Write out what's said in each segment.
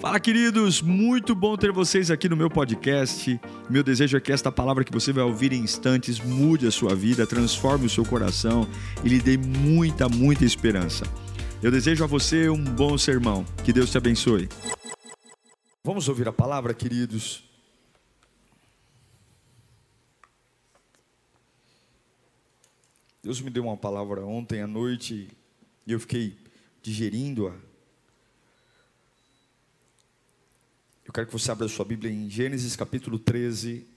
Fala, queridos! Muito bom ter vocês aqui no meu podcast. Meu desejo é que esta palavra que você vai ouvir em instantes mude a sua vida, transforme o seu coração e lhe dê muita, muita esperança. Eu desejo a você um bom sermão. Que Deus te abençoe. Vamos ouvir a palavra, queridos. Deus me deu uma palavra ontem à noite e eu fiquei digerindo-a. Eu quero que você abra a sua Bíblia em Gênesis capítulo 13.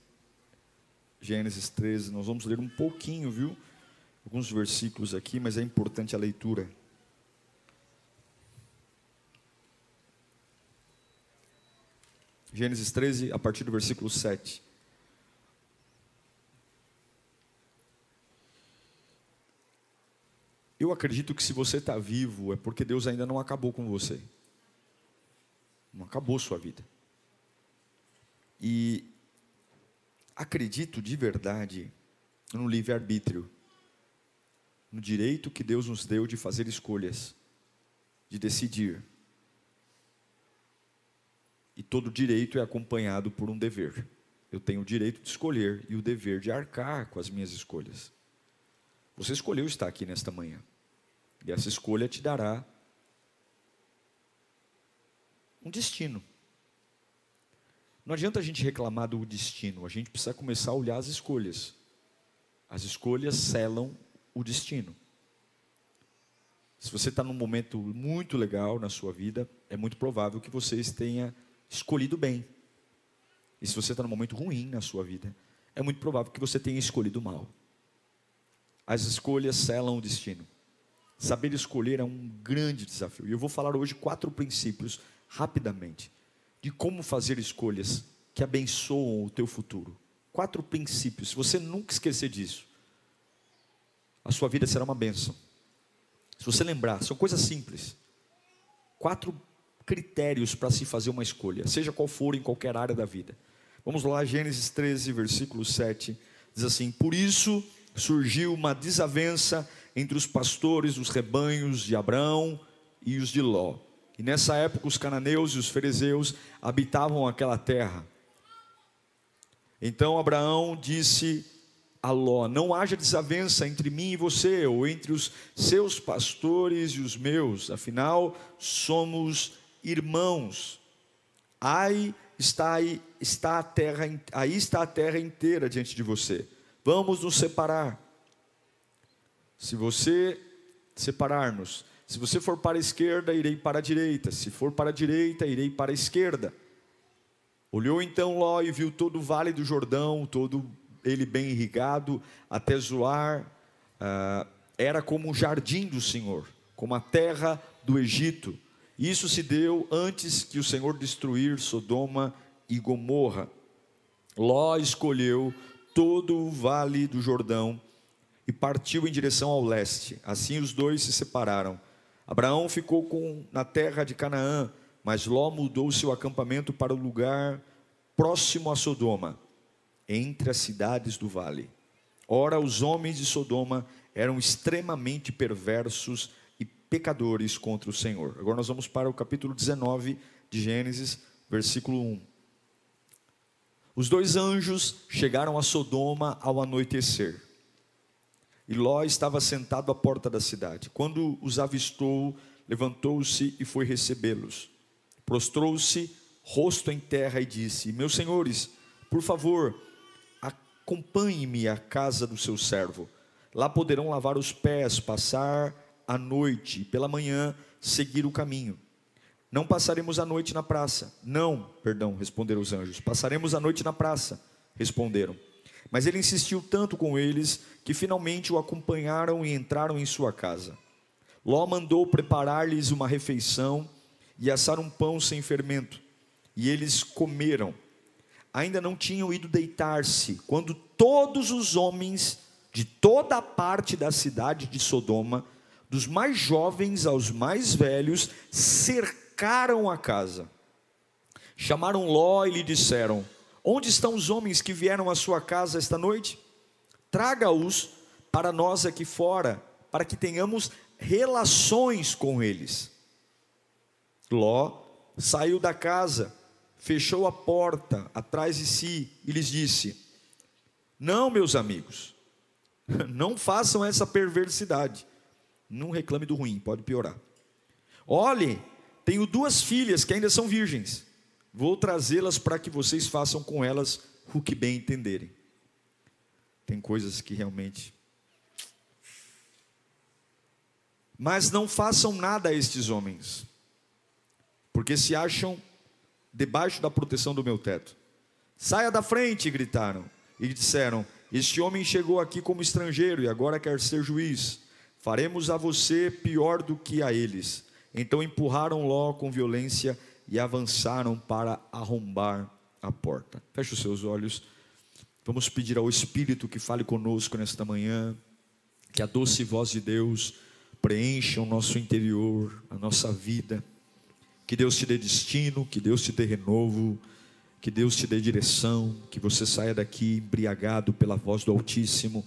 Gênesis 13, nós vamos ler um pouquinho, viu? Alguns versículos aqui, mas é importante a leitura. Gênesis 13, a partir do versículo 7. Eu acredito que se você está vivo é porque Deus ainda não acabou com você. Não acabou sua vida. E acredito de verdade no livre-arbítrio, no direito que Deus nos deu de fazer escolhas, de decidir. E todo direito é acompanhado por um dever. Eu tenho o direito de escolher e o dever de arcar com as minhas escolhas. Você escolheu estar aqui nesta manhã. E essa escolha te dará um destino. Não adianta a gente reclamar do destino, a gente precisa começar a olhar as escolhas. As escolhas selam o destino. Se você está num momento muito legal na sua vida, é muito provável que você tenha escolhido bem. E se você está num momento ruim na sua vida, é muito provável que você tenha escolhido mal. As escolhas selam o destino. Saber escolher é um grande desafio. E eu vou falar hoje quatro princípios, rapidamente, de como fazer escolhas que abençoam o teu futuro. Quatro princípios. Se você nunca esquecer disso, a sua vida será uma bênção. Se você lembrar, são coisas simples. Quatro critérios para se fazer uma escolha, seja qual for em qualquer área da vida. Vamos lá, Gênesis 13, versículo 7, diz assim: Por isso surgiu uma desavença entre os pastores dos rebanhos de Abraão e os de Ló. E nessa época os cananeus e os fariseus habitavam aquela terra. Então Abraão disse a Ló: Não haja desavença entre mim e você, ou entre os seus pastores e os meus, afinal somos irmãos. Aí está aí está a terra, aí está a terra inteira diante de você. Vamos nos separar. Se você separar-nos, se você for para a esquerda, irei para a direita, se for para a direita, irei para a esquerda. Olhou então Ló e viu todo o vale do Jordão, todo ele bem irrigado, até Zoar, ah, era como um jardim do Senhor, como a terra do Egito. Isso se deu antes que o Senhor destruir Sodoma e Gomorra. Ló escolheu todo o vale do Jordão e partiu em direção ao leste. Assim os dois se separaram. Abraão ficou com, na terra de Canaã, mas Ló mudou seu acampamento para o lugar próximo a Sodoma, entre as cidades do vale. Ora, os homens de Sodoma eram extremamente perversos e pecadores contra o Senhor. Agora nós vamos para o capítulo 19 de Gênesis, versículo 1. Os dois anjos chegaram a Sodoma ao anoitecer. E Ló estava sentado à porta da cidade. Quando os avistou, levantou-se e foi recebê-los. Prostrou-se, rosto em terra, e disse: Meus senhores, por favor, acompanhe-me à casa do seu servo. Lá poderão lavar os pés, passar a noite, e pela manhã seguir o caminho. Não passaremos a noite na praça. Não, perdão, responderam os anjos. Passaremos a noite na praça, responderam. Mas ele insistiu tanto com eles que finalmente o acompanharam e entraram em sua casa. Ló mandou preparar-lhes uma refeição e assar um pão sem fermento, e eles comeram. Ainda não tinham ido deitar-se, quando todos os homens de toda a parte da cidade de Sodoma, dos mais jovens aos mais velhos, cercaram a casa. Chamaram Ló e lhe disseram: Onde estão os homens que vieram à sua casa esta noite? Traga-os para nós aqui fora, para que tenhamos relações com eles. Ló saiu da casa, fechou a porta atrás de si e lhes disse: Não, meus amigos, não façam essa perversidade. Não reclame do ruim, pode piorar. Olhe, tenho duas filhas que ainda são virgens. Vou trazê-las para que vocês façam com elas o que bem entenderem. Tem coisas que realmente. Mas não façam nada a estes homens, porque se acham debaixo da proteção do meu teto. Saia da frente, gritaram, e disseram: Este homem chegou aqui como estrangeiro e agora quer ser juiz. Faremos a você pior do que a eles. Então empurraram Ló com violência e avançaram para arrombar a porta. Feche os seus olhos. Vamos pedir ao Espírito que fale conosco nesta manhã, que a doce voz de Deus preencha o nosso interior, a nossa vida. Que Deus te dê destino, que Deus te dê renovo, que Deus te dê direção, que você saia daqui embriagado pela voz do Altíssimo,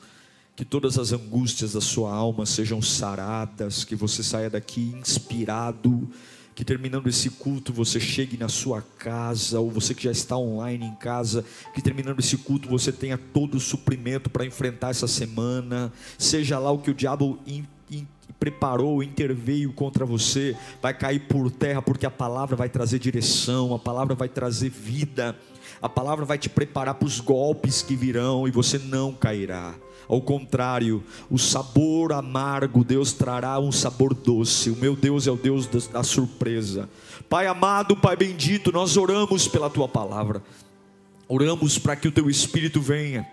que todas as angústias da sua alma sejam saradas, que você saia daqui inspirado que terminando esse culto você chegue na sua casa, ou você que já está online em casa, que terminando esse culto você tenha todo o suprimento para enfrentar essa semana, seja lá o que o diabo in, in, preparou, interveio contra você, vai cair por terra, porque a palavra vai trazer direção, a palavra vai trazer vida, a palavra vai te preparar para os golpes que virão e você não cairá. Ao contrário, o sabor amargo, Deus trará um sabor doce. O meu Deus é o Deus da surpresa. Pai amado, Pai bendito, nós oramos pela tua palavra. Oramos para que o teu espírito venha.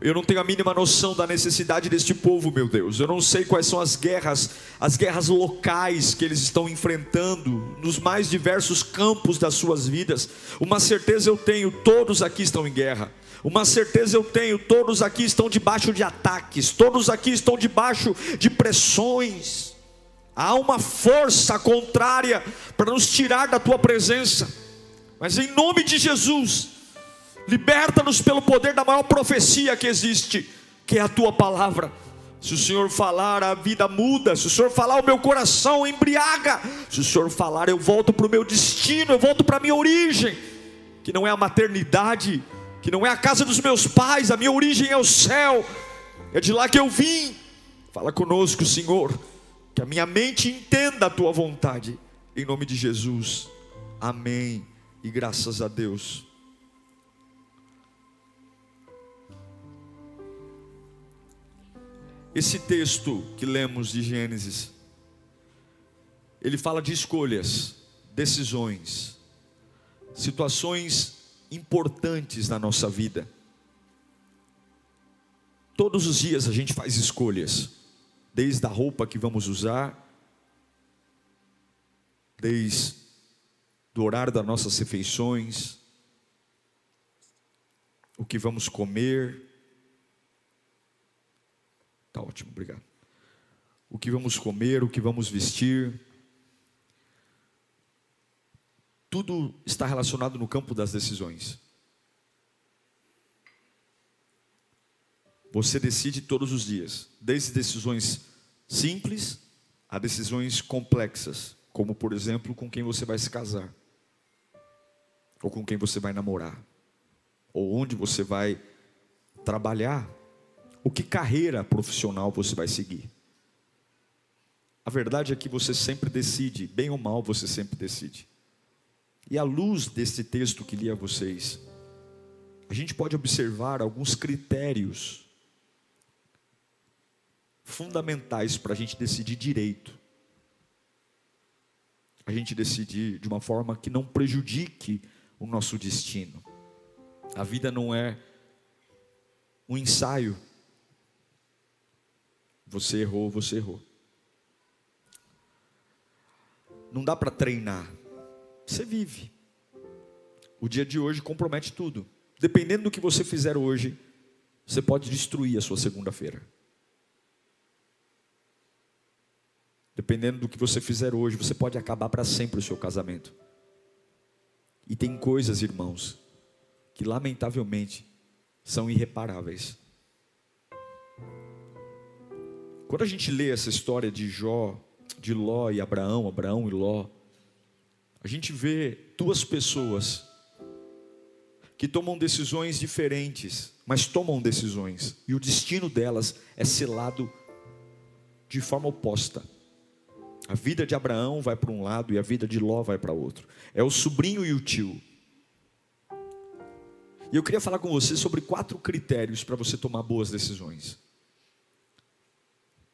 Eu não tenho a mínima noção da necessidade deste povo, meu Deus. Eu não sei quais são as guerras, as guerras locais que eles estão enfrentando nos mais diversos campos das suas vidas. Uma certeza eu tenho, todos aqui estão em guerra. Uma certeza eu tenho: todos aqui estão debaixo de ataques, todos aqui estão debaixo de pressões. Há uma força contrária para nos tirar da tua presença, mas em nome de Jesus, liberta-nos pelo poder da maior profecia que existe, que é a tua palavra. Se o Senhor falar, a vida muda. Se o Senhor falar, o meu coração embriaga. Se o Senhor falar, eu volto para o meu destino, eu volto para a minha origem, que não é a maternidade, que não é a casa dos meus pais, a minha origem é o céu, é de lá que eu vim. Fala conosco, Senhor, que a minha mente entenda a tua vontade, em nome de Jesus, amém, e graças a Deus. Esse texto que lemos de Gênesis, ele fala de escolhas, decisões, situações importantes na nossa vida. Todos os dias a gente faz escolhas, desde a roupa que vamos usar, desde do horário das nossas refeições, o que vamos comer. Tá ótimo, obrigado. O que vamos comer, o que vamos vestir. tudo está relacionado no campo das decisões. Você decide todos os dias, desde decisões simples a decisões complexas, como por exemplo com quem você vai se casar, ou com quem você vai namorar, ou onde você vai trabalhar, o que carreira profissional você vai seguir. A verdade é que você sempre decide, bem ou mal você sempre decide. E à luz desse texto que li a vocês, a gente pode observar alguns critérios fundamentais para a gente decidir direito. A gente decidir de uma forma que não prejudique o nosso destino. A vida não é um ensaio. Você errou, você errou. Não dá para treinar você vive. O dia de hoje compromete tudo. Dependendo do que você fizer hoje, você pode destruir a sua segunda-feira. Dependendo do que você fizer hoje, você pode acabar para sempre o seu casamento. E tem coisas, irmãos, que lamentavelmente são irreparáveis. Quando a gente lê essa história de Jó, de Ló e Abraão, Abraão e Ló, a gente vê duas pessoas que tomam decisões diferentes, mas tomam decisões, e o destino delas é selado de forma oposta. A vida de Abraão vai para um lado e a vida de Ló vai para outro. É o sobrinho e o tio. E eu queria falar com você sobre quatro critérios para você tomar boas decisões.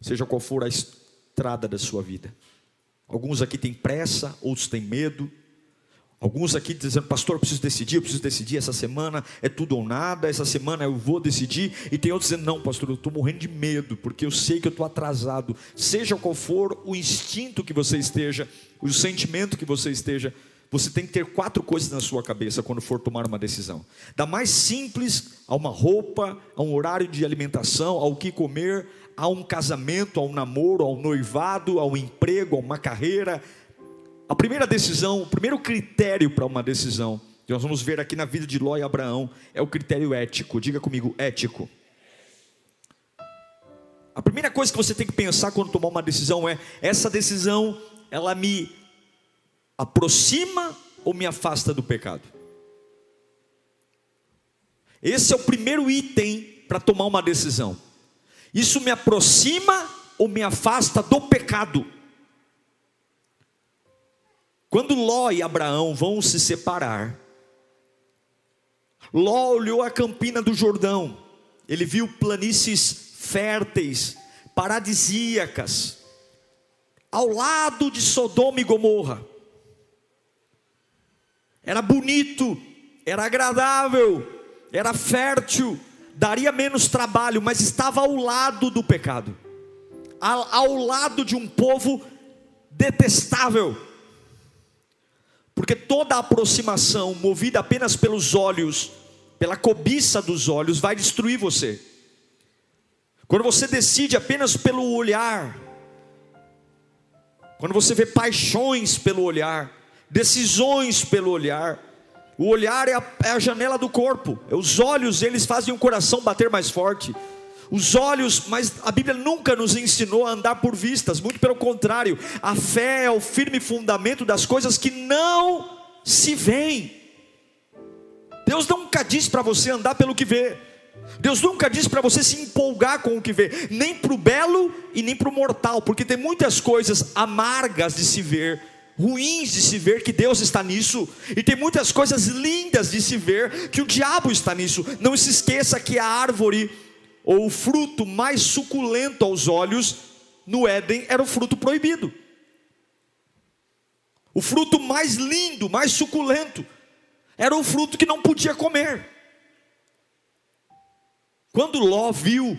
Seja qual for a estrada da sua vida. Alguns aqui têm pressa, outros têm medo. Alguns aqui dizendo, pastor, eu preciso decidir, eu preciso decidir essa semana, é tudo ou nada, essa semana eu vou decidir. E tem outros dizendo, não, pastor, eu estou morrendo de medo, porque eu sei que eu estou atrasado. Seja qual for o instinto que você esteja, o sentimento que você esteja, você tem que ter quatro coisas na sua cabeça quando for tomar uma decisão. Da mais simples a uma roupa, a um horário de alimentação, ao que comer, a um casamento, a um namoro, ao noivado, ao emprego, a uma carreira, a primeira decisão, o primeiro critério para uma decisão, que nós vamos ver aqui na vida de Ló e Abraão, é o critério ético. Diga comigo, ético. A primeira coisa que você tem que pensar quando tomar uma decisão é: essa decisão, ela me aproxima ou me afasta do pecado? Esse é o primeiro item para tomar uma decisão. Isso me aproxima ou me afasta do pecado? Quando Ló e Abraão vão se separar, Ló olhou a campina do Jordão, ele viu planícies férteis, paradisíacas, ao lado de Sodoma e Gomorra. Era bonito, era agradável, era fértil, daria menos trabalho, mas estava ao lado do pecado, ao, ao lado de um povo detestável porque toda aproximação movida apenas pelos olhos, pela cobiça dos olhos, vai destruir você. Quando você decide apenas pelo olhar, quando você vê paixões pelo olhar, decisões pelo olhar, o olhar é a, é a janela do corpo, é os olhos eles fazem o coração bater mais forte. Os olhos, mas a Bíblia nunca nos ensinou a andar por vistas, muito pelo contrário, a fé é o firme fundamento das coisas que não se veem. Deus nunca diz para você andar pelo que vê, Deus nunca diz para você se empolgar com o que vê, nem para o belo e nem para o mortal, porque tem muitas coisas amargas de se ver, ruins de se ver que Deus está nisso, e tem muitas coisas lindas de se ver que o diabo está nisso. Não se esqueça que a árvore ou o fruto mais suculento aos olhos no Éden era o fruto proibido. O fruto mais lindo, mais suculento, era o fruto que não podia comer. Quando Ló viu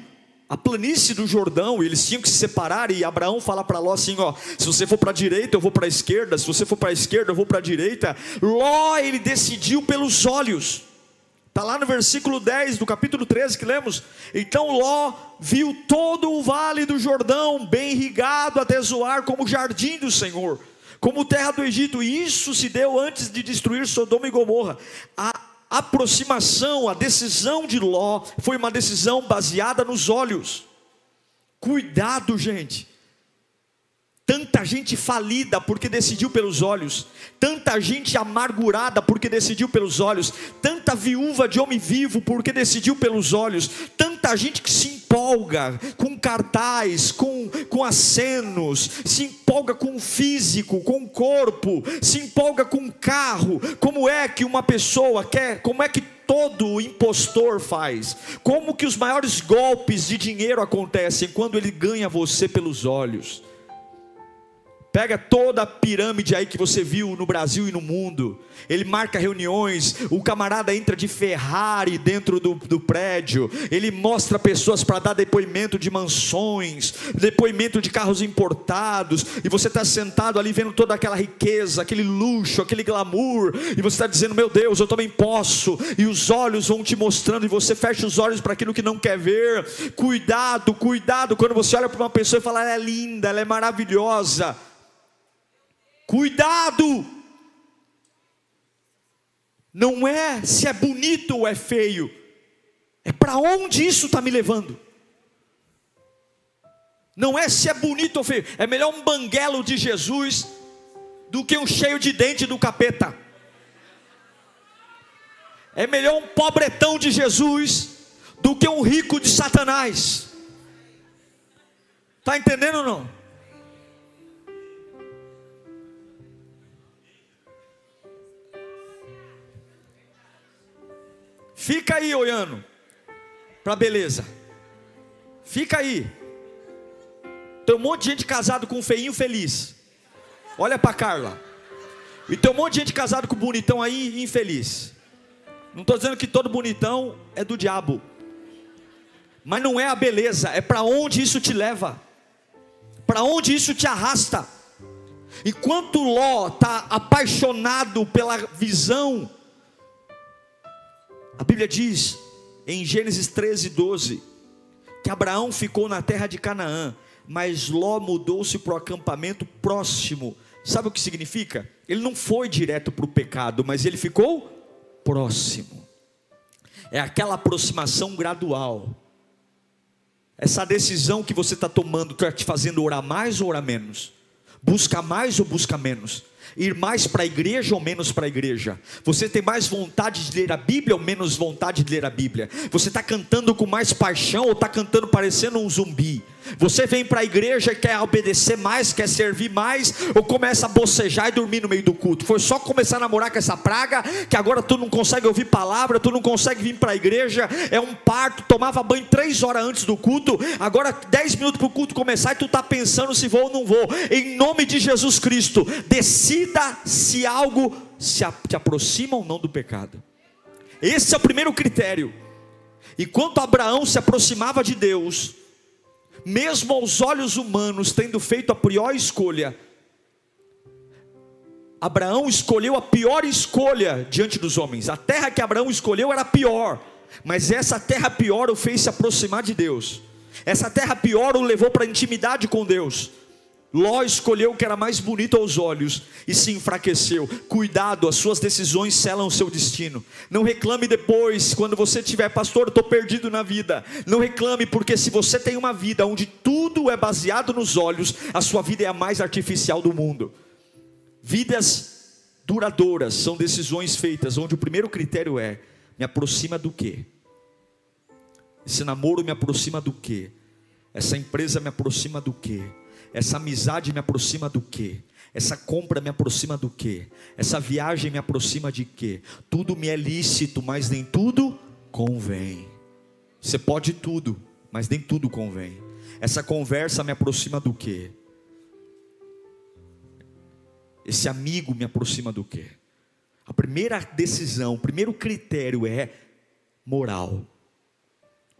a planície do Jordão, eles tinham que se separar, e Abraão fala para Ló assim: ó, se você for para a direita, eu vou para a esquerda, se você for para a esquerda, eu vou para a direita. Ló, ele decidiu pelos olhos. Está lá no versículo 10 do capítulo 13 que lemos. Então Ló viu todo o vale do Jordão, bem irrigado até zoar, como jardim do Senhor, como terra do Egito. E isso se deu antes de destruir Sodoma e Gomorra. A aproximação, a decisão de Ló foi uma decisão baseada nos olhos. Cuidado, gente. Tanta gente falida porque decidiu pelos olhos, tanta gente amargurada porque decidiu pelos olhos, tanta viúva de homem vivo porque decidiu pelos olhos, tanta gente que se empolga com cartaz, com, com acenos, se empolga com o físico, com o corpo, se empolga com o carro. Como é que uma pessoa quer, como é que todo impostor faz? Como que os maiores golpes de dinheiro acontecem quando ele ganha você pelos olhos? Pega toda a pirâmide aí que você viu no Brasil e no mundo. Ele marca reuniões. O camarada entra de Ferrari dentro do, do prédio. Ele mostra pessoas para dar depoimento de mansões, depoimento de carros importados. E você está sentado ali vendo toda aquela riqueza, aquele luxo, aquele glamour. E você está dizendo: Meu Deus, eu também posso. E os olhos vão te mostrando. E você fecha os olhos para aquilo que não quer ver. Cuidado, cuidado. Quando você olha para uma pessoa e fala: Ela é linda, ela é maravilhosa Cuidado! Não é se é bonito ou é feio, é para onde isso está me levando. Não é se é bonito ou feio, é melhor um banguelo de Jesus do que um cheio de dente do capeta. É melhor um pobretão de Jesus do que um rico de Satanás. Está entendendo ou não? Fica aí olhando para beleza. Fica aí. Tem um monte de gente casado com um feinho feliz. Olha para Carla. E tem um monte de gente casado com bonitão aí infeliz. Não estou dizendo que todo bonitão é do diabo. Mas não é a beleza, é para onde isso te leva. Para onde isso te arrasta. Enquanto Ló está apaixonado pela visão, a Bíblia diz em Gênesis 13, 12, que Abraão ficou na terra de Canaã mas Ló mudou-se para o acampamento próximo. Sabe o que significa? Ele não foi direto para o pecado, mas ele ficou próximo. É aquela aproximação gradual. Essa decisão que você está tomando está te fazendo orar mais ou orar menos? Busca mais ou busca menos? Ir mais para a igreja ou menos para a igreja? Você tem mais vontade de ler a Bíblia ou menos vontade de ler a Bíblia? Você está cantando com mais paixão ou está cantando parecendo um zumbi? Você vem para a igreja e quer obedecer mais, quer servir mais, ou começa a bocejar e dormir no meio do culto? Foi só começar a namorar com essa praga que agora tu não consegue ouvir palavra, tu não consegue vir para a igreja, é um parto, tomava banho três horas antes do culto, agora dez minutos para o culto começar e tu está pensando se vou ou não vou. Em nome de Jesus Cristo, decida se algo se te aproxima ou não do pecado. Esse é o primeiro critério. Enquanto Abraão se aproximava de Deus, mesmo aos olhos humanos, tendo feito a pior escolha, Abraão escolheu a pior escolha diante dos homens. A terra que Abraão escolheu era pior, mas essa terra pior o fez se aproximar de Deus. Essa terra pior o levou para a intimidade com Deus. Ló escolheu o que era mais bonito aos olhos e se enfraqueceu. Cuidado, as suas decisões selam o seu destino. Não reclame depois, quando você tiver, pastor, estou perdido na vida. Não reclame, porque se você tem uma vida onde tudo é baseado nos olhos, a sua vida é a mais artificial do mundo. Vidas duradouras são decisões feitas onde o primeiro critério é: me aproxima do quê? Esse namoro me aproxima do quê? Essa empresa me aproxima do quê? Essa amizade me aproxima do quê? Essa compra me aproxima do quê? Essa viagem me aproxima de quê? Tudo me é lícito, mas nem tudo convém. Você pode tudo, mas nem tudo convém. Essa conversa me aproxima do quê? Esse amigo me aproxima do quê? A primeira decisão, o primeiro critério é moral.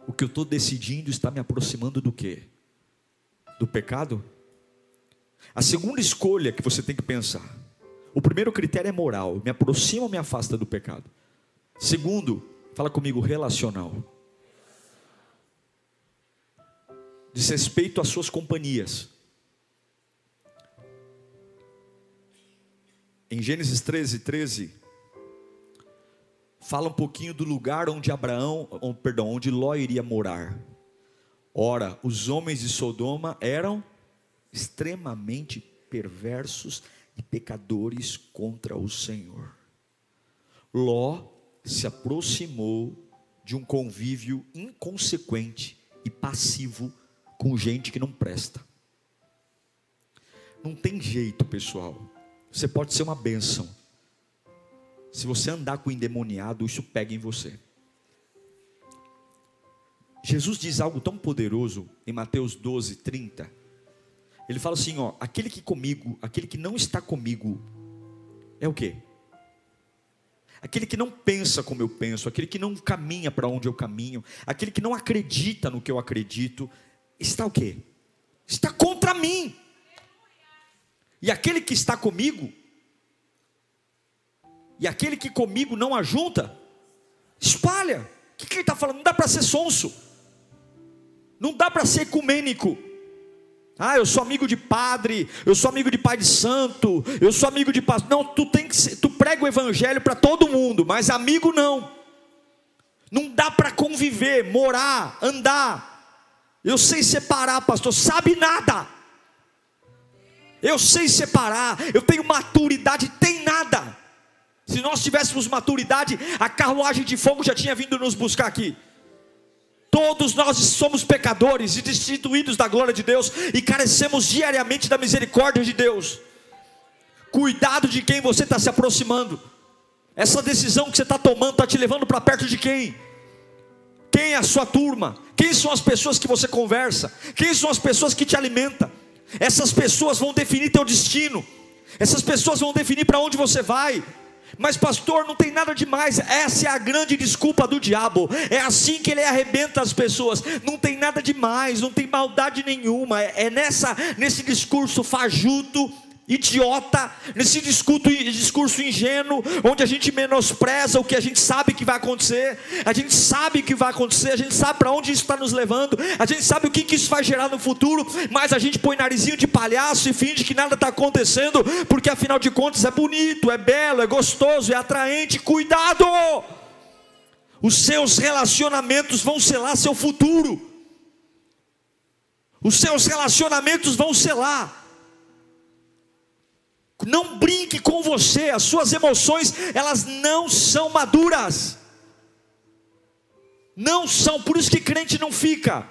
O que eu estou decidindo está me aproximando do quê? Do pecado? A segunda escolha que você tem que pensar: o primeiro critério é moral, me aproxima ou me afasta do pecado. Segundo, fala comigo, relacional. Diz respeito às suas companhias. Em Gênesis 13, 13, fala um pouquinho do lugar onde Abraão, perdão, onde Ló iria morar. Ora, os homens de Sodoma eram extremamente perversos e pecadores contra o Senhor. Ló se aproximou de um convívio inconsequente e passivo com gente que não presta. Não tem jeito, pessoal. Você pode ser uma bênção. Se você andar com o endemoniado, isso pega em você. Jesus diz algo tão poderoso em Mateus 12, 30. Ele fala assim, ó, aquele que comigo, aquele que não está comigo, é o quê? Aquele que não pensa como eu penso, aquele que não caminha para onde eu caminho, aquele que não acredita no que eu acredito, está o quê? Está contra mim. E aquele que está comigo, e aquele que comigo não ajunta, espalha. O que, que ele está falando? Não dá para ser sonso, não dá para ser ecumênico. Ah, eu sou amigo de padre, eu sou amigo de pai de santo, eu sou amigo de pastor. Não, tu tem que ser, tu prega o evangelho para todo mundo, mas amigo não. Não dá para conviver, morar, andar. Eu sei separar, pastor, sabe nada. Eu sei separar, eu tenho maturidade, tem nada. Se nós tivéssemos maturidade, a carruagem de fogo já tinha vindo nos buscar aqui. Todos nós somos pecadores e destituídos da glória de Deus e carecemos diariamente da misericórdia de Deus. Cuidado de quem você está se aproximando. Essa decisão que você está tomando está te levando para perto de quem? Quem é a sua turma? Quem são as pessoas que você conversa? Quem são as pessoas que te alimentam? Essas pessoas vão definir teu destino. Essas pessoas vão definir para onde você vai. Mas, pastor, não tem nada demais. Essa é a grande desculpa do diabo. É assim que ele arrebenta as pessoas. Não tem nada demais, não tem maldade nenhuma. É, nessa, nesse discurso fajuto idiota, nesse discurso, ingênuo, onde a gente menospreza o que a gente sabe que vai acontecer, a gente sabe que vai acontecer, a gente sabe para onde isso está nos levando, a gente sabe o que, que isso vai gerar no futuro, mas a gente põe narizinho de palhaço e finge que nada está acontecendo, porque afinal de contas é bonito, é belo, é gostoso, é atraente. Cuidado! Os seus relacionamentos vão selar seu futuro. Os seus relacionamentos vão selar não brinque com você, as suas emoções, elas não são maduras. Não são, por isso que crente não fica.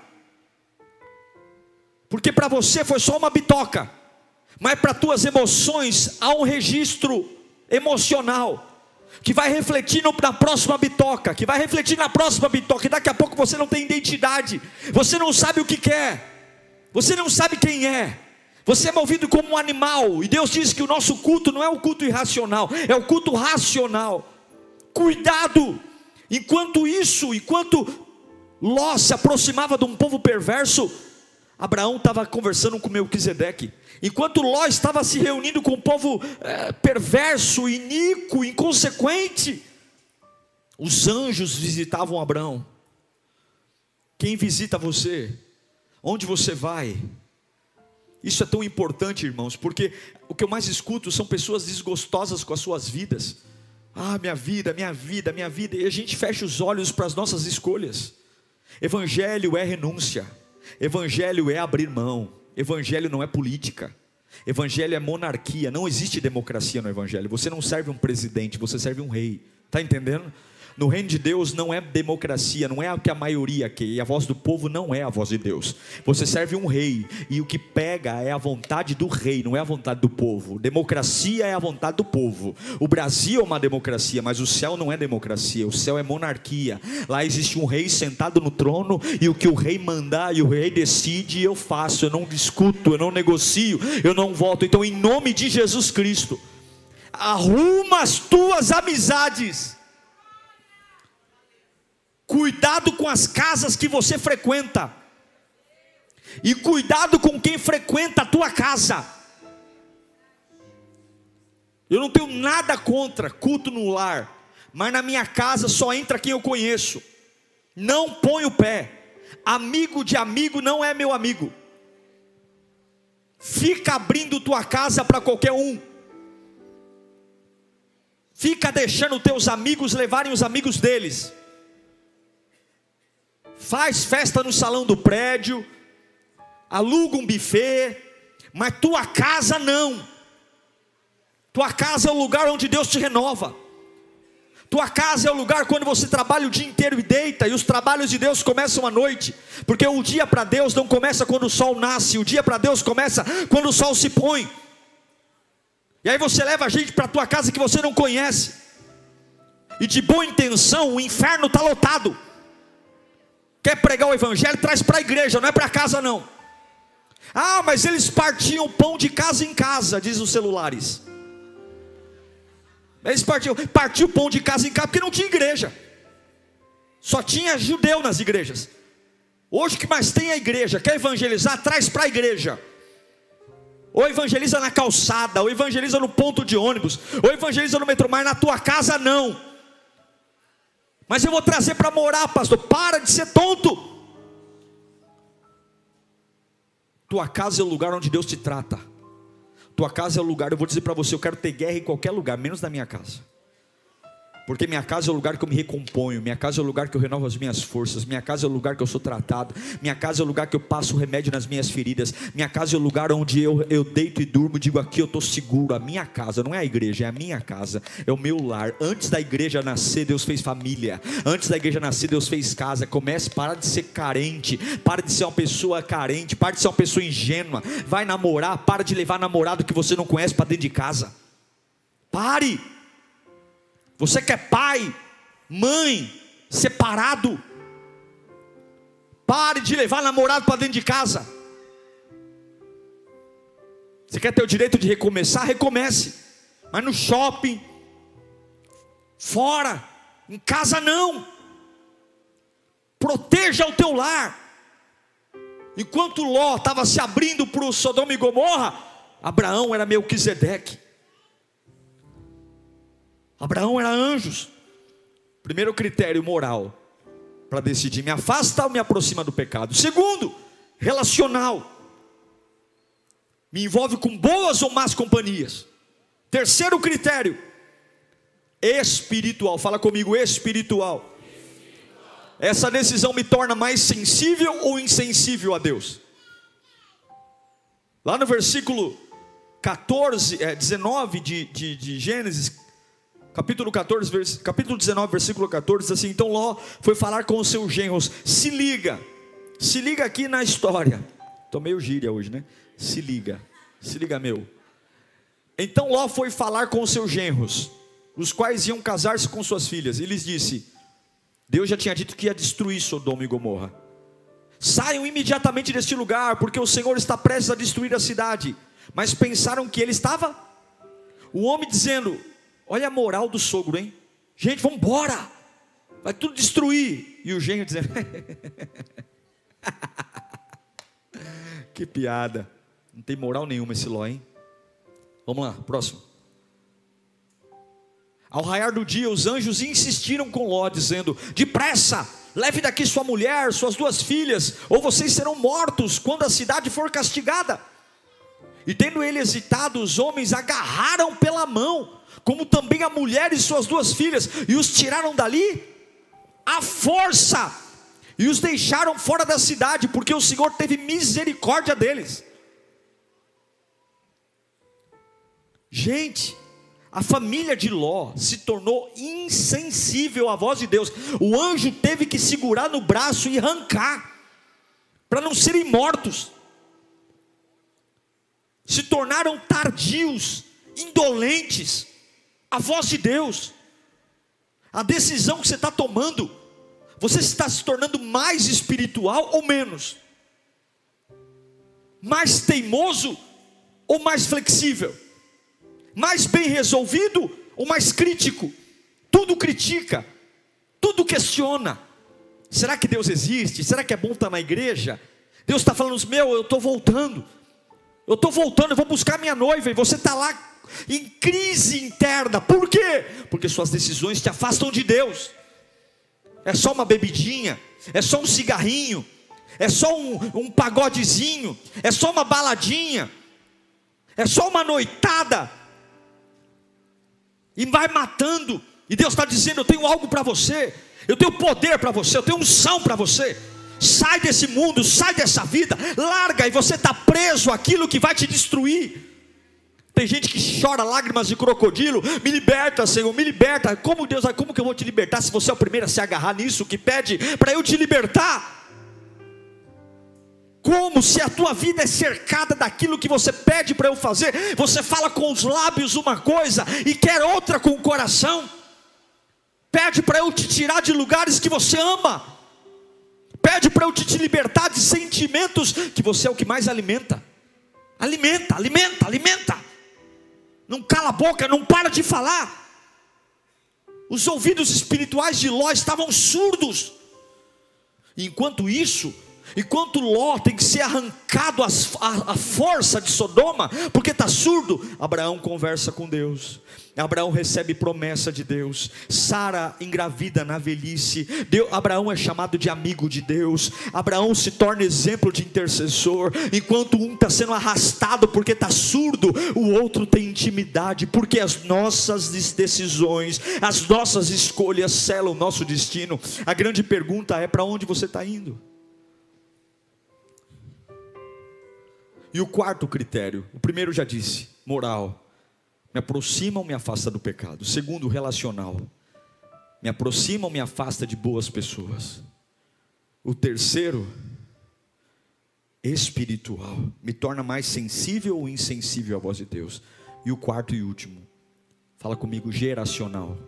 Porque para você foi só uma bitoca, mas para tuas emoções há um registro emocional que vai refletir na próxima bitoca, que vai refletir na próxima bitoca, e daqui a pouco você não tem identidade, você não sabe o que quer, você não sabe quem é. Você é movido como um animal, e Deus diz que o nosso culto não é o culto irracional, é o culto racional. Cuidado! Enquanto isso, enquanto Ló se aproximava de um povo perverso, Abraão estava conversando com Melquisedeque. Enquanto Ló estava se reunindo com um povo é, perverso, iníquo, inconsequente, os anjos visitavam Abraão. Quem visita você? Onde você vai? Isso é tão importante, irmãos, porque o que eu mais escuto são pessoas desgostosas com as suas vidas. Ah, minha vida, minha vida, minha vida, e a gente fecha os olhos para as nossas escolhas. Evangelho é renúncia, evangelho é abrir mão, evangelho não é política. Evangelho é monarquia, não existe democracia no evangelho. Você não serve um presidente, você serve um rei. Tá entendendo? No reino de Deus não é democracia, não é o que a maioria quer, e a voz do povo não é a voz de Deus. Você serve um rei, e o que pega é a vontade do rei, não é a vontade do povo. Democracia é a vontade do povo. O Brasil é uma democracia, mas o céu não é democracia, o céu é monarquia. Lá existe um rei sentado no trono, e o que o rei mandar e o rei decide, eu faço, eu não discuto, eu não negocio, eu não voto. Então, em nome de Jesus Cristo, arruma as tuas amizades Cuidado com as casas que você frequenta. E cuidado com quem frequenta a tua casa. Eu não tenho nada contra culto no lar, mas na minha casa só entra quem eu conheço. Não põe o pé. Amigo de amigo não é meu amigo. Fica abrindo tua casa para qualquer um. Fica deixando teus amigos levarem os amigos deles faz festa no salão do prédio, aluga um buffet, mas tua casa não. Tua casa é o lugar onde Deus te renova. Tua casa é o lugar quando você trabalha o dia inteiro e deita, e os trabalhos de Deus começam à noite, porque o dia para Deus não começa quando o sol nasce, o dia para Deus começa quando o sol se põe. E aí você leva a gente para tua casa que você não conhece, e de boa intenção o inferno está lotado. Quer pregar o evangelho? Traz para a igreja, não é para casa não. Ah, mas eles partiam pão de casa em casa, diz os celulares. Eles partiam, partiu pão de casa em casa porque não tinha igreja. Só tinha judeu nas igrejas. Hoje que mais tem é a igreja. Quer evangelizar? Traz para a igreja. Ou evangeliza na calçada, ou evangeliza no ponto de ônibus, ou evangeliza no metrô, mas na tua casa não. Mas eu vou trazer para morar, pastor. Para de ser tonto. Tua casa é o lugar onde Deus te trata. Tua casa é o lugar, eu vou dizer para você, eu quero ter guerra em qualquer lugar, menos na minha casa. Porque minha casa é o lugar que eu me recomponho, minha casa é o lugar que eu renovo as minhas forças, minha casa é o lugar que eu sou tratado, minha casa é o lugar que eu passo o remédio nas minhas feridas, minha casa é o lugar onde eu, eu deito e durmo, digo aqui eu estou seguro. A minha casa não é a igreja, é a minha casa, é o meu lar. Antes da igreja nascer, Deus fez família, antes da igreja nascer, Deus fez casa. Comece, para de ser carente, para de ser uma pessoa carente, para de ser uma pessoa ingênua, vai namorar, para de levar namorado que você não conhece para dentro de casa. Pare! Você que é pai, mãe, separado, pare de levar namorado para dentro de casa. Você quer ter o direito de recomeçar? Recomece. Mas no shopping, fora, em casa não. Proteja o teu lar. Enquanto Ló estava se abrindo para o Sodoma e Gomorra, Abraão era Melquisedeque. Abraão era anjos. Primeiro critério moral para decidir: me afasta ou me aproxima do pecado. Segundo, relacional. Me envolve com boas ou más companhias. Terceiro critério, espiritual. Fala comigo, espiritual. Essa decisão me torna mais sensível ou insensível a Deus? Lá no versículo 14, é, 19 de, de, de Gênesis, capítulo 14, vers... capítulo 19, versículo 14, diz assim: Então Ló foi falar com os seus genros, se liga, se liga aqui na história. Estou meio gíria hoje, né? Se liga, se liga, meu. Então Ló foi falar com os seus genros, os quais iam casar-se com suas filhas, e lhes disse: Deus já tinha dito que ia destruir Sodoma e Gomorra. Saiam imediatamente deste lugar, porque o Senhor está prestes a destruir a cidade. Mas pensaram que ele estava. O homem dizendo: Olha a moral do sogro, hein? Gente, vamos embora. Vai tudo destruir. E o genro dizendo: Que piada. Não tem moral nenhuma esse Ló, hein? Vamos lá, próximo. Ao raiar do dia, os anjos insistiram com Ló, dizendo: Depressa, leve daqui sua mulher, suas duas filhas, ou vocês serão mortos quando a cidade for castigada. E tendo ele hesitado, os homens agarraram pela mão como também a mulher e suas duas filhas, e os tiraram dali à força, e os deixaram fora da cidade, porque o Senhor teve misericórdia deles. Gente, a família de Ló se tornou insensível à voz de Deus. O anjo teve que segurar no braço e arrancar, para não serem mortos. Se tornaram tardios, indolentes, a voz de Deus, a decisão que você está tomando, você está se tornando mais espiritual ou menos? Mais teimoso ou mais flexível? Mais bem resolvido ou mais crítico? Tudo critica, tudo questiona. Será que Deus existe? Será que é bom estar na igreja? Deus está falando, meu, eu estou voltando. Eu estou voltando, eu vou buscar minha noiva, e você está lá em crise interna. Por quê? Porque suas decisões te afastam de Deus. É só uma bebidinha, é só um cigarrinho, é só um, um pagodezinho, é só uma baladinha, é só uma noitada. E vai matando. E Deus está dizendo: Eu tenho algo para você, eu tenho poder para você, eu tenho unção para você. Sai desse mundo, sai dessa vida, larga e você está preso àquilo que vai te destruir. Tem gente que chora lágrimas de crocodilo. Me liberta, Senhor, me liberta. Como Deus, como que eu vou te libertar se você é o primeiro a se agarrar nisso que pede para eu te libertar? Como se a tua vida é cercada daquilo que você pede para eu fazer, você fala com os lábios uma coisa e quer outra com o coração. Pede para eu te tirar de lugares que você ama. Pede para eu te, te libertar de sentimentos que você é o que mais alimenta. Alimenta, alimenta, alimenta não cala a boca, não para de falar. Os ouvidos espirituais de Ló estavam surdos. Enquanto isso, Enquanto Ló tem que ser arrancado a, força de Sodoma, porque está surdo, Abraão conversa com Deus. Abraão recebe promessa de Deus. Sara engravida na velhice. Abraão é chamado de amigo de Deus. Abraão se torna exemplo de intercessor. Enquanto um está sendo arrastado porque está surdo, o outro tem intimidade, porque as nossas decisões, as nossas escolhas selam o nosso destino. A grande pergunta é: para onde você está indo? E o quarto critério, o primeiro já disse, moral. Me aproxima ou me afasta do pecado? O segundo, relacional. Me aproxima ou me afasta de boas pessoas? O terceiro, espiritual. Me torna mais sensível ou insensível à voz de Deus? E o quarto e último, fala comigo, geracional.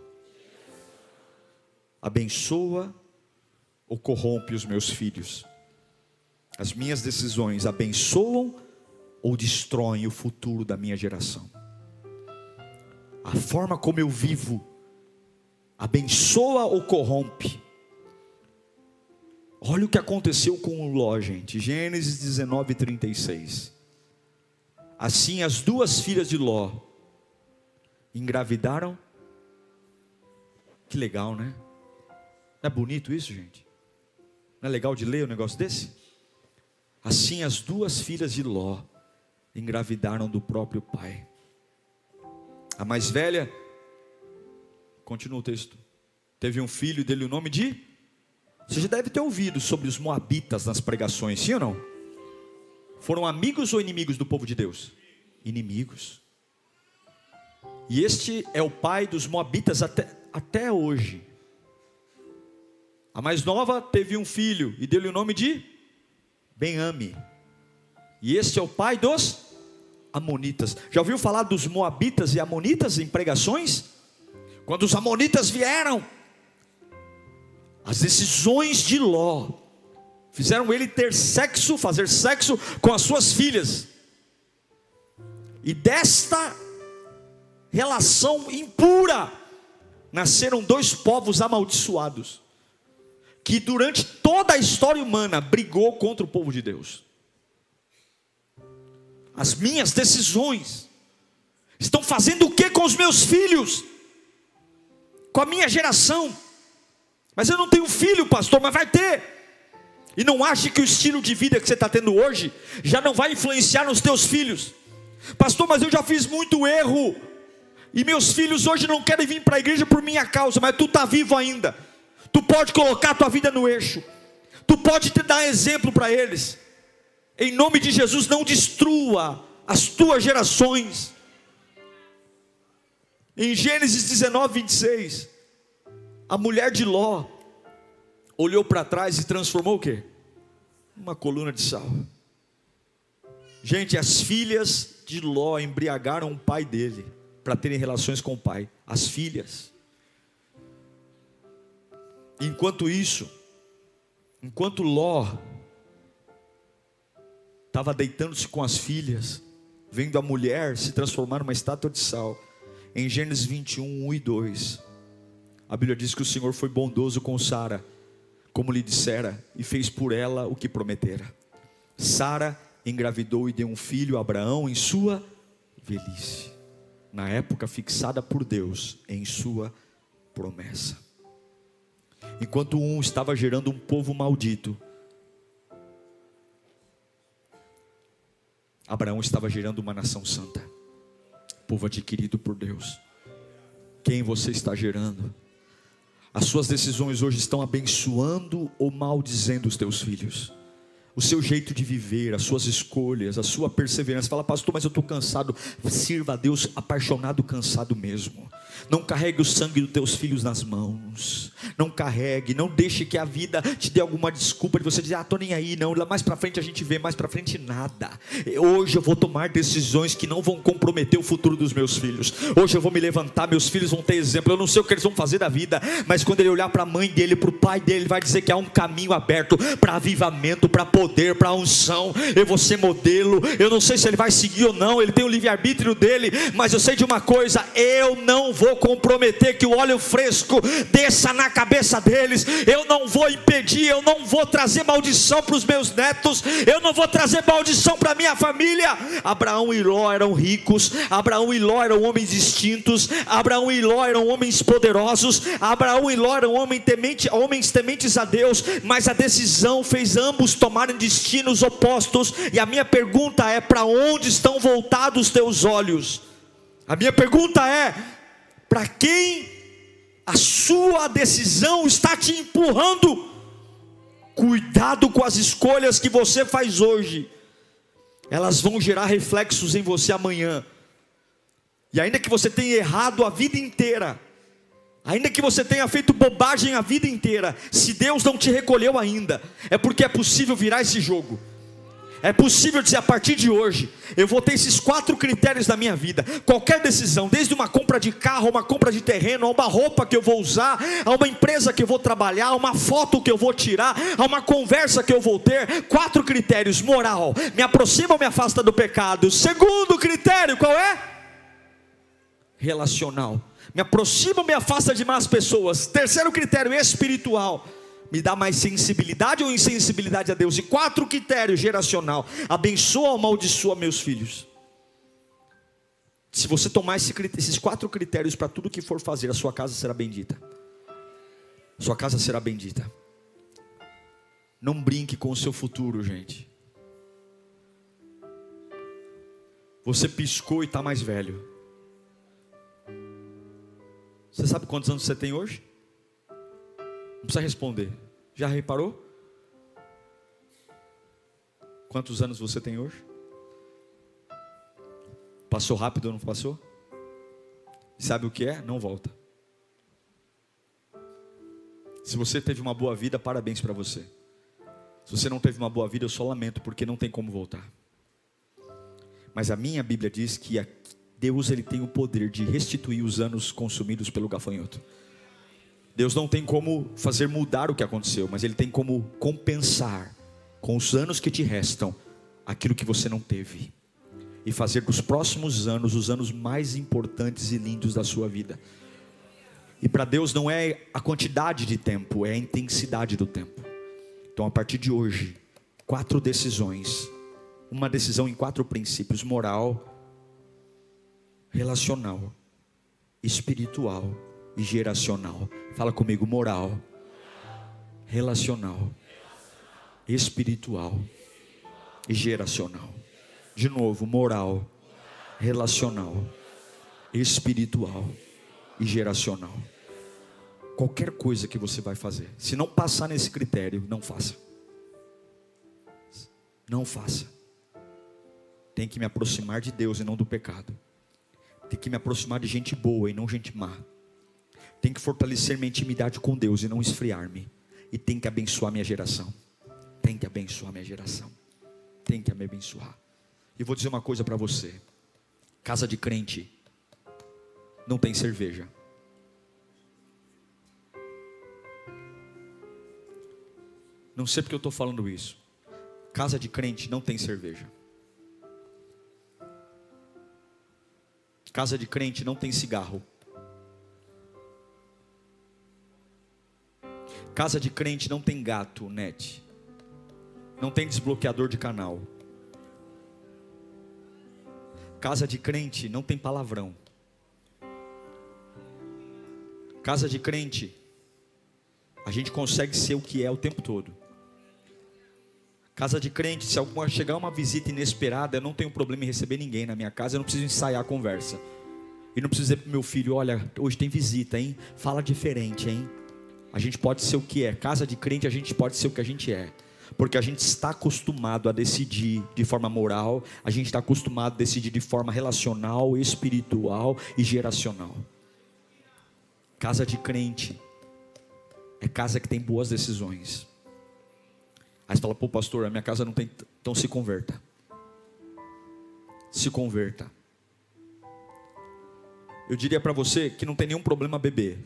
Abençoa ou corrompe os meus filhos? As minhas decisões abençoam ou destroem o futuro da minha geração. A forma como eu vivo abençoa ou corrompe. Olha o que aconteceu com o Ló, gente. Gênesis 19, 36. Assim as duas filhas de Ló engravidaram. Que legal, né? Não é bonito isso, gente? Não é legal de ler um negócio desse? Assim as duas filhas de Ló engravidaram do próprio pai. A mais velha, continua o texto, teve um filho dele o nome de. Você já deve ter ouvido sobre os moabitas nas pregações, sim ou não? Foram amigos ou inimigos do povo de Deus? Inimigos. E este é o pai dos moabitas até, até hoje. A mais nova teve um filho e deu-lhe o nome de Bename. E este é o pai dos Amonitas. Já ouviu falar dos Moabitas e Amonitas em pregações? Quando os Amonitas vieram, as decisões de Ló fizeram ele ter sexo, fazer sexo com as suas filhas. E desta relação impura nasceram dois povos amaldiçoados, que durante toda a história humana brigou contra o povo de Deus as minhas decisões estão fazendo o que com os meus filhos? Com a minha geração? Mas eu não tenho filho, pastor, mas vai ter. E não ache que o estilo de vida que você está tendo hoje já não vai influenciar nos teus filhos. Pastor, mas eu já fiz muito erro. E meus filhos hoje não querem vir para a igreja por minha causa, mas tu está vivo ainda. Tu pode colocar a tua vida no eixo. Tu pode te dar exemplo para eles. Em nome de Jesus, não destrua as tuas gerações. Em Gênesis 19, 26, a mulher de Ló olhou para trás e transformou o quê? Uma coluna de sal. Gente, as filhas de Ló embriagaram o pai dele para terem relações com o pai. As filhas. Enquanto isso, enquanto Ló estava deitando-se com as filhas, vendo a mulher se transformar numa estátua de sal. Em Gênesis 21, 1 e 2, a Bíblia diz que o Senhor foi bondoso com Sara, como lhe dissera, e fez por ela o que prometera. Sara engravidou e deu um filho a Abraão em sua velhice, na época fixada por Deus em sua promessa. Enquanto um estava gerando um povo maldito, Abraão estava gerando uma nação santa, povo adquirido por Deus. Quem você está gerando? As suas decisões hoje estão abençoando ou maldizendo os teus filhos? o seu jeito de viver, as suas escolhas, a sua perseverança. Fala, pastor, mas eu estou cansado. Sirva a Deus apaixonado, cansado mesmo. Não carregue o sangue dos teus filhos nas mãos. Não carregue, não deixe que a vida te dê alguma desculpa de você dizer, ah, estou nem aí, não. Lá mais para frente a gente vê, mais para frente nada. Hoje eu vou tomar decisões que não vão comprometer o futuro dos meus filhos. Hoje eu vou me levantar, meus filhos vão ter exemplo. Eu não sei o que eles vão fazer da vida, mas quando ele olhar para a mãe dele, para o pai dele, ele vai dizer que há um caminho aberto para avivamento, para poder, para unção. Eu vou ser modelo. Eu não sei se ele vai seguir ou não. Ele tem o livre-arbítrio dele, mas eu sei de uma coisa: eu não vou vou comprometer que o óleo fresco desça na cabeça deles. Eu não vou impedir, eu não vou trazer maldição para os meus netos, eu não vou trazer maldição para minha família. Abraão e Ló eram ricos, Abraão e Ló eram homens distintos, Abraão e Ló eram homens poderosos, Abraão e Ló eram homens, temente, homens tementes a Deus, mas a decisão fez ambos tomarem destinos opostos. E a minha pergunta é: para onde estão voltados os teus olhos? A minha pergunta é: para quem a sua decisão está te empurrando? Cuidado com as escolhas que você faz hoje, elas vão gerar reflexos em você amanhã. E ainda que você tenha errado a vida inteira, ainda que você tenha feito bobagem a vida inteira, se Deus não te recolheu ainda, é porque é possível virar esse jogo. É possível dizer a partir de hoje, eu vou ter esses quatro critérios na minha vida. Qualquer decisão, desde uma compra de carro, uma compra de terreno, a uma roupa que eu vou usar, a uma empresa que eu vou trabalhar, a uma foto que eu vou tirar, a uma conversa que eu vou ter. Quatro critérios: moral, me aproxima ou me afasta do pecado. Segundo critério, qual é? Relacional, me aproxima ou me afasta de más pessoas. Terceiro critério, espiritual me dá mais sensibilidade ou insensibilidade a Deus? E quatro critérios geracional: abençoa ou amaldiçoa meus filhos. Se você tomar esses quatro critérios para tudo que for fazer, a sua casa será bendita. Sua casa será bendita. Não brinque com o seu futuro, gente. Você piscou e está mais velho. Você sabe quantos anos você tem hoje? Não precisa responder. Já reparou? Quantos anos você tem hoje? Passou rápido ou não passou? Sabe o que é? Não volta. Se você teve uma boa vida, parabéns para você. Se você não teve uma boa vida, eu só lamento, porque não tem como voltar. Mas a minha Bíblia diz que Deus ele tem o poder de restituir os anos consumidos pelo gafanhoto. Deus não tem como fazer mudar o que aconteceu, mas Ele tem como compensar com os anos que te restam aquilo que você não teve e fazer dos próximos anos os anos mais importantes e lindos da sua vida. E para Deus não é a quantidade de tempo, é a intensidade do tempo. Então, a partir de hoje, quatro decisões, uma decisão em quatro princípios: moral, relacional, espiritual e geracional. Fala comigo, moral, relacional, espiritual e geracional. De novo, moral, relacional, espiritual e geracional. Qualquer coisa que você vai fazer, se não passar nesse critério, não faça. Não faça. Tem que me aproximar de Deus e não do pecado. Tem que me aproximar de gente boa e não gente má. Tem que fortalecer minha intimidade com Deus e não esfriar-me. E tem que abençoar minha geração. Tem que abençoar minha geração. Tem que me abençoar. E vou dizer uma coisa para você: casa de crente não tem cerveja. Não sei porque eu estou falando isso. Casa de crente não tem cerveja. Casa de crente não tem cigarro. Casa de crente não tem gato, net. Não tem desbloqueador de canal. Casa de crente não tem palavrão. Casa de crente, a gente consegue ser o que é o tempo todo. Casa de crente, se alguma chegar uma visita inesperada, eu não tenho problema em receber ninguém na minha casa, eu não preciso ensaiar a conversa. E não preciso dizer para meu filho, olha, hoje tem visita, hein? Fala diferente, hein? A gente pode ser o que é. Casa de crente, a gente pode ser o que a gente é. Porque a gente está acostumado a decidir de forma moral, a gente está acostumado a decidir de forma relacional, espiritual e geracional. Casa de crente é casa que tem boas decisões. Aí você fala, pô, pastor, a minha casa não tem. Então se converta. Se converta. Eu diria para você que não tem nenhum problema beber.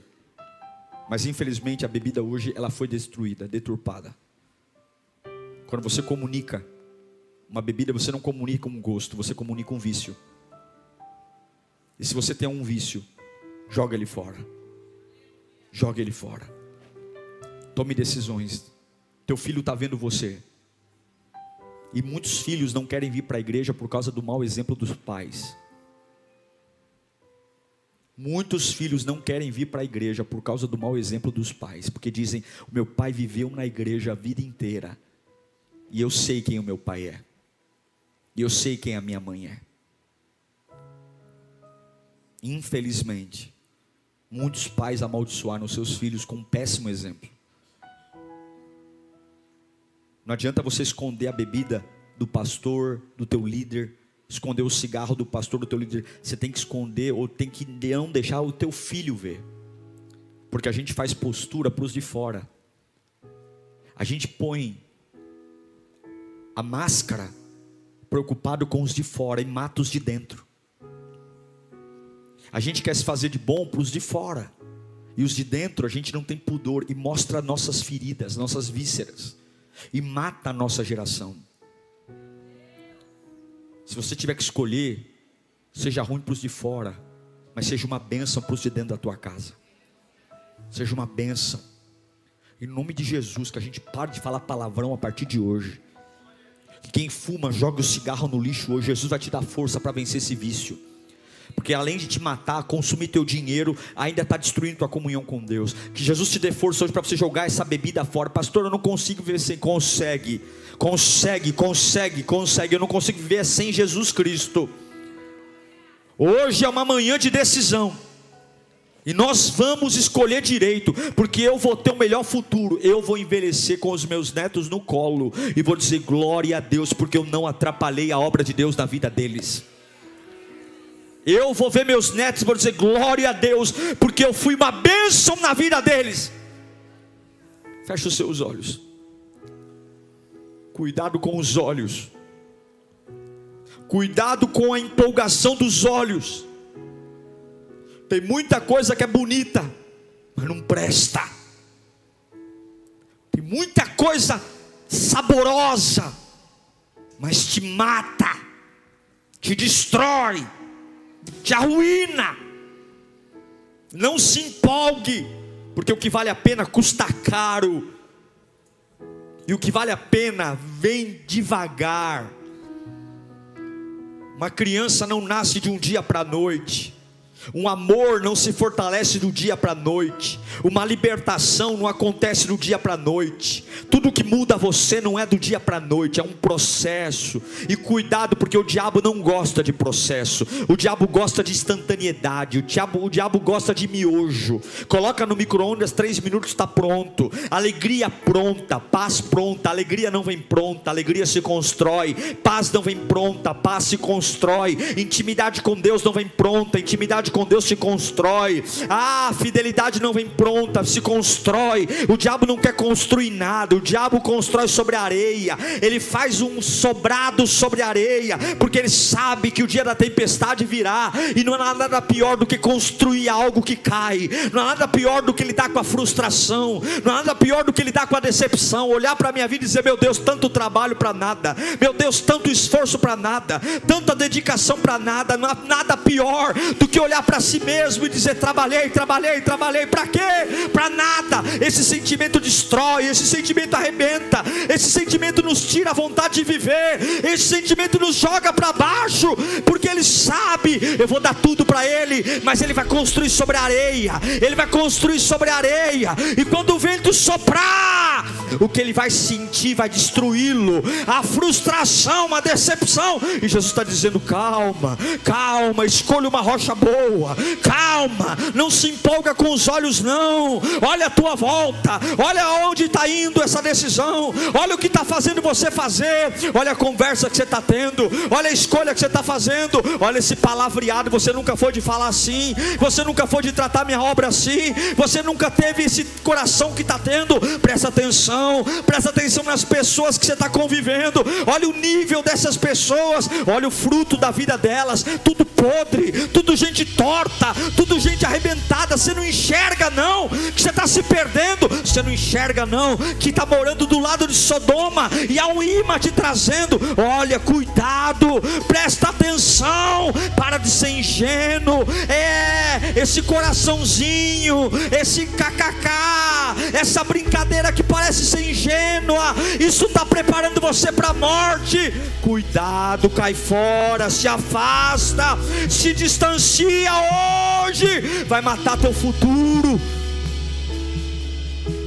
Mas infelizmente a bebida hoje ela foi destruída, deturpada. Quando você comunica uma bebida, você não comunica um gosto, você comunica um vício. E se você tem um vício, joga ele fora. Joga ele fora. Tome decisões. Teu filho está vendo você. E muitos filhos não querem vir para a igreja por causa do mau exemplo dos pais. Muitos filhos não querem vir para a igreja por causa do mau exemplo dos pais, porque dizem: o meu pai viveu na igreja a vida inteira, e eu sei quem o meu pai é, e eu sei quem a minha mãe é. Infelizmente, muitos pais amaldiçoaram seus filhos com um péssimo exemplo. Não adianta você esconder a bebida do pastor, do teu líder, esconder o cigarro do pastor, do teu líder. Você tem que esconder ou tem que não deixar o teu filho ver. Porque a gente faz postura para os de fora. A gente põe a máscara preocupado com os de fora e mata os de dentro. A gente quer se fazer de bom para os de fora. E os de dentro a gente não tem pudor e mostra nossas feridas, nossas vísceras. E mata a nossa geração. Se você tiver que escolher, seja ruim para os de fora, mas seja uma bênção para os de dentro da tua casa. Seja uma bênção. Em nome de Jesus, que a gente pare de falar palavrão a partir de hoje. Que quem fuma, joga o cigarro no lixo hoje. Jesus vai te dar força para vencer esse vício. Porque além de te matar, consumir teu dinheiro, ainda está destruindo tua comunhão com Deus. Que Jesus te dê força hoje para você jogar essa bebida fora. Pastor, eu não consigo ver sem. Consegue, consegue, consegue, consegue. Eu não consigo viver sem Jesus Cristo. Hoje é uma manhã de decisão. E nós vamos escolher direito, porque eu vou ter o um melhor futuro. Eu vou envelhecer com os meus netos no colo e vou dizer glória a Deus, porque eu não atrapalhei a obra de Deus na vida deles. Eu vou ver meus netos e vou dizer glória a Deus, porque eu fui uma bênção na vida deles. Feche os seus olhos. Cuidado com os olhos. Cuidado com a empolgação dos olhos. Tem muita coisa que é bonita, mas não presta. Tem muita coisa saborosa, mas te mata, te destrói te arruína. Não se empolgue, porque o que vale a pena custa caro, e o que vale a pena vem devagar. Uma criança não nasce de um dia para a noite. Um amor não se fortalece do dia para a noite. Uma libertação não acontece do dia para a noite. Tudo que muda você não é do dia para a noite, é um processo. E cuidado, porque o diabo não gosta de processo. O diabo gosta de instantaneidade. O diabo, o diabo gosta de miojo. Coloca no micro-ondas, três minutos está pronto. Alegria pronta, paz pronta. Alegria não vem pronta, alegria se constrói. Paz não vem pronta, paz se constrói. Intimidade com Deus não vem pronta, intimidade com Deus se constrói. Ah, a fidelidade não vem pronta, se constrói. O diabo não quer construir nada, o diabo constrói sobre areia. Ele faz um sobrado sobre areia, porque ele sabe que o dia da tempestade virá e não há nada pior do que construir algo que cai. Não há nada pior do que lidar com a frustração, não há nada pior do que lidar com a decepção, olhar para a minha vida e dizer: "Meu Deus, tanto trabalho para nada. Meu Deus, tanto esforço para nada, tanta dedicação para nada. Não há nada pior do que olhar para si mesmo e dizer: trabalhei, trabalhei, trabalhei, para quê? Para nada. Esse sentimento destrói, esse sentimento arrebenta, esse sentimento nos tira a vontade de viver, esse sentimento nos joga para baixo, porque ele sabe: eu vou dar tudo para ele, mas ele vai construir sobre a areia, ele vai construir sobre a areia, e quando o vento soprar, o que ele vai sentir vai destruí-lo, a frustração, a decepção, e Jesus está dizendo: calma, calma, escolha uma rocha boa boa, calma, não se empolga com os olhos, não. Olha a tua volta, olha onde está indo essa decisão, olha o que está fazendo você fazer, olha a conversa que você está tendo, olha a escolha que você está fazendo, olha esse palavreado. Você nunca foi de falar assim, você nunca foi de tratar minha obra assim, você nunca teve esse coração que está tendo. Presta atenção, presta atenção nas pessoas que você está convivendo, olha o nível dessas pessoas, olha o fruto da vida delas, tudo podre, tudo gente torta, tudo gente arrebentada. Você não enxerga, não, que você está se perdendo. Você não enxerga, não, que está morando do lado de Sodoma e há um imã te trazendo. Olha, cuidado, presta atenção, para de ser ingênuo. É, esse coraçãozinho, esse kkk, essa brincadeira que parece ser ingênua, isso está preparando você para a morte. Cuidado, cai fora, se afasta, se distancia hoje, vai matar teu futuro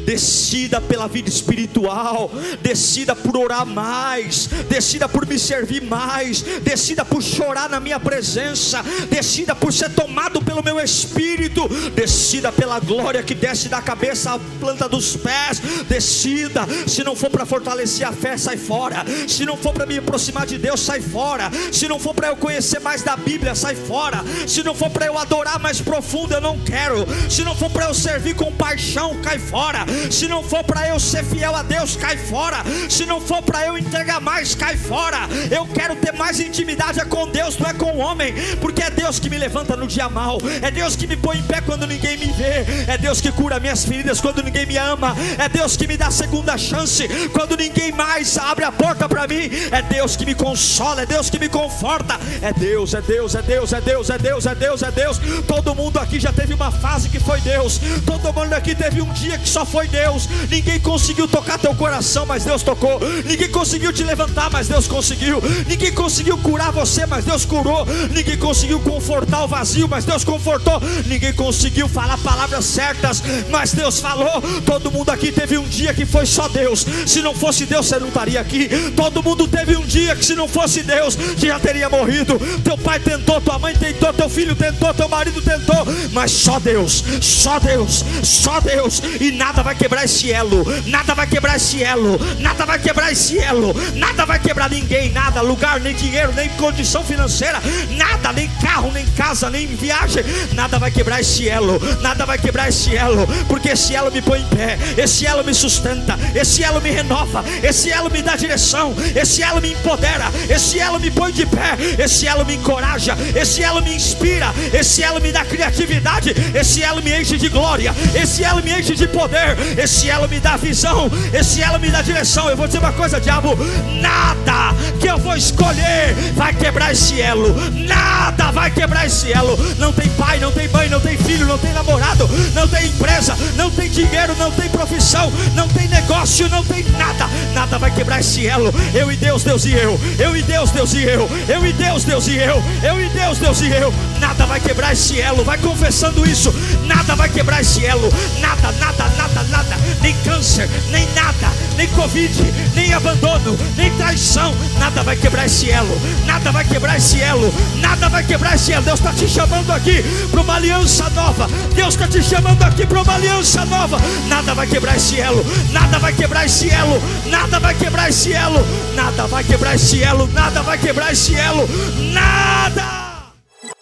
decida pela vida espiritual, decida por orar mais, decida por me servir mais, decida por chorar na minha presença, decida por ser tomado pelo meu espírito, decida pela glória que desce da cabeça à planta dos pés, decida, se não for para fortalecer a fé, sai fora, se não for para me aproximar de Deus, sai fora, se não for para eu conhecer mais da Bíblia, sai fora, se não for para eu adorar mais profundo, eu não quero, se não for para eu servir com paixão, cai fora, se não for para eu ser fiel a Deus, cai fora. Se não for para eu entregar mais, cai fora. Eu quero ter mais intimidade é com Deus, não é com o homem, porque é Deus que me levanta no dia mal, é Deus que me põe em pé quando ninguém me vê, é Deus que cura minhas feridas quando ninguém me ama, é Deus que me dá segunda chance quando ninguém mais abre a porta para mim, é Deus que me consola, é Deus que me conforta, é Deus, é Deus, é Deus, é Deus, é Deus, é Deus, é Deus. Todo mundo aqui já teve uma fase que foi Deus, todo mundo aqui teve um dia que só foi Deus. Ninguém conseguiu tocar teu coração, mas Deus tocou. Ninguém conseguiu te levantar, mas Deus conseguiu. Ninguém conseguiu curar você, mas Deus curou. Ninguém conseguiu confortar o vazio, mas Deus confortou. Ninguém conseguiu falar palavras certas, mas Deus falou. Todo mundo aqui teve um dia que foi só Deus. Se não fosse Deus, você não estaria aqui. Todo mundo teve um dia que se não fosse Deus, já teria morrido. Teu pai tentou, tua mãe tentou, teu filho tentou, teu marido tentou, mas só Deus, só Deus, só Deus, e nada vai quebrar esse elo, nada vai quebrar esse elo, nada vai quebrar esse elo, nada vai quebrar ninguém, nada, lugar, nem dinheiro, nem condição financeira, nada, nem carro, nem casa, nem viagem, nada vai quebrar esse elo, nada vai quebrar esse elo, porque esse elo me põe em pé, esse elo me sustenta, esse elo me renova, esse elo me dá direção, esse elo me empodera, esse elo me põe de pé, esse elo me encoraja, esse elo me inspira, esse elo me dá criatividade, esse elo me enche de glória, esse elo me enche de poder, esse elo me dá visão, esse elo me dá direção. Eu vou dizer uma coisa, diabo: nada que eu vou escolher vai quebrar esse elo, nada vai quebrar esse elo. Não tem pai, não tem mãe, não tem filho, não tem namorado, não tem empresa, não tem dinheiro, não tem profissão, não tem negócio, não tem nada, nada vai quebrar esse elo. Eu e Deus, Deus e eu, eu e Deus, Deus e eu, eu e Deus, Deus e eu, eu e Deus, Deus e eu, nada vai quebrar esse elo. Vai confessando isso, nada vai quebrar esse elo, nada, nada, nada, nada, nem câncer, nem nada, nem Covid, nem abandono, nem traição, nada vai quebrar esse elo, nada vai quebrar esse elo, nada vai quebrar esse elo. Deus está te chamando aqui para uma aliança nova, Deus está te chamando aqui para uma aliança nova, nada vai quebrar esse elo, nada vai quebrar esse elo, nada vai quebrar esse elo, nada vai quebrar esse elo, nada vai quebrar esse elo, nada.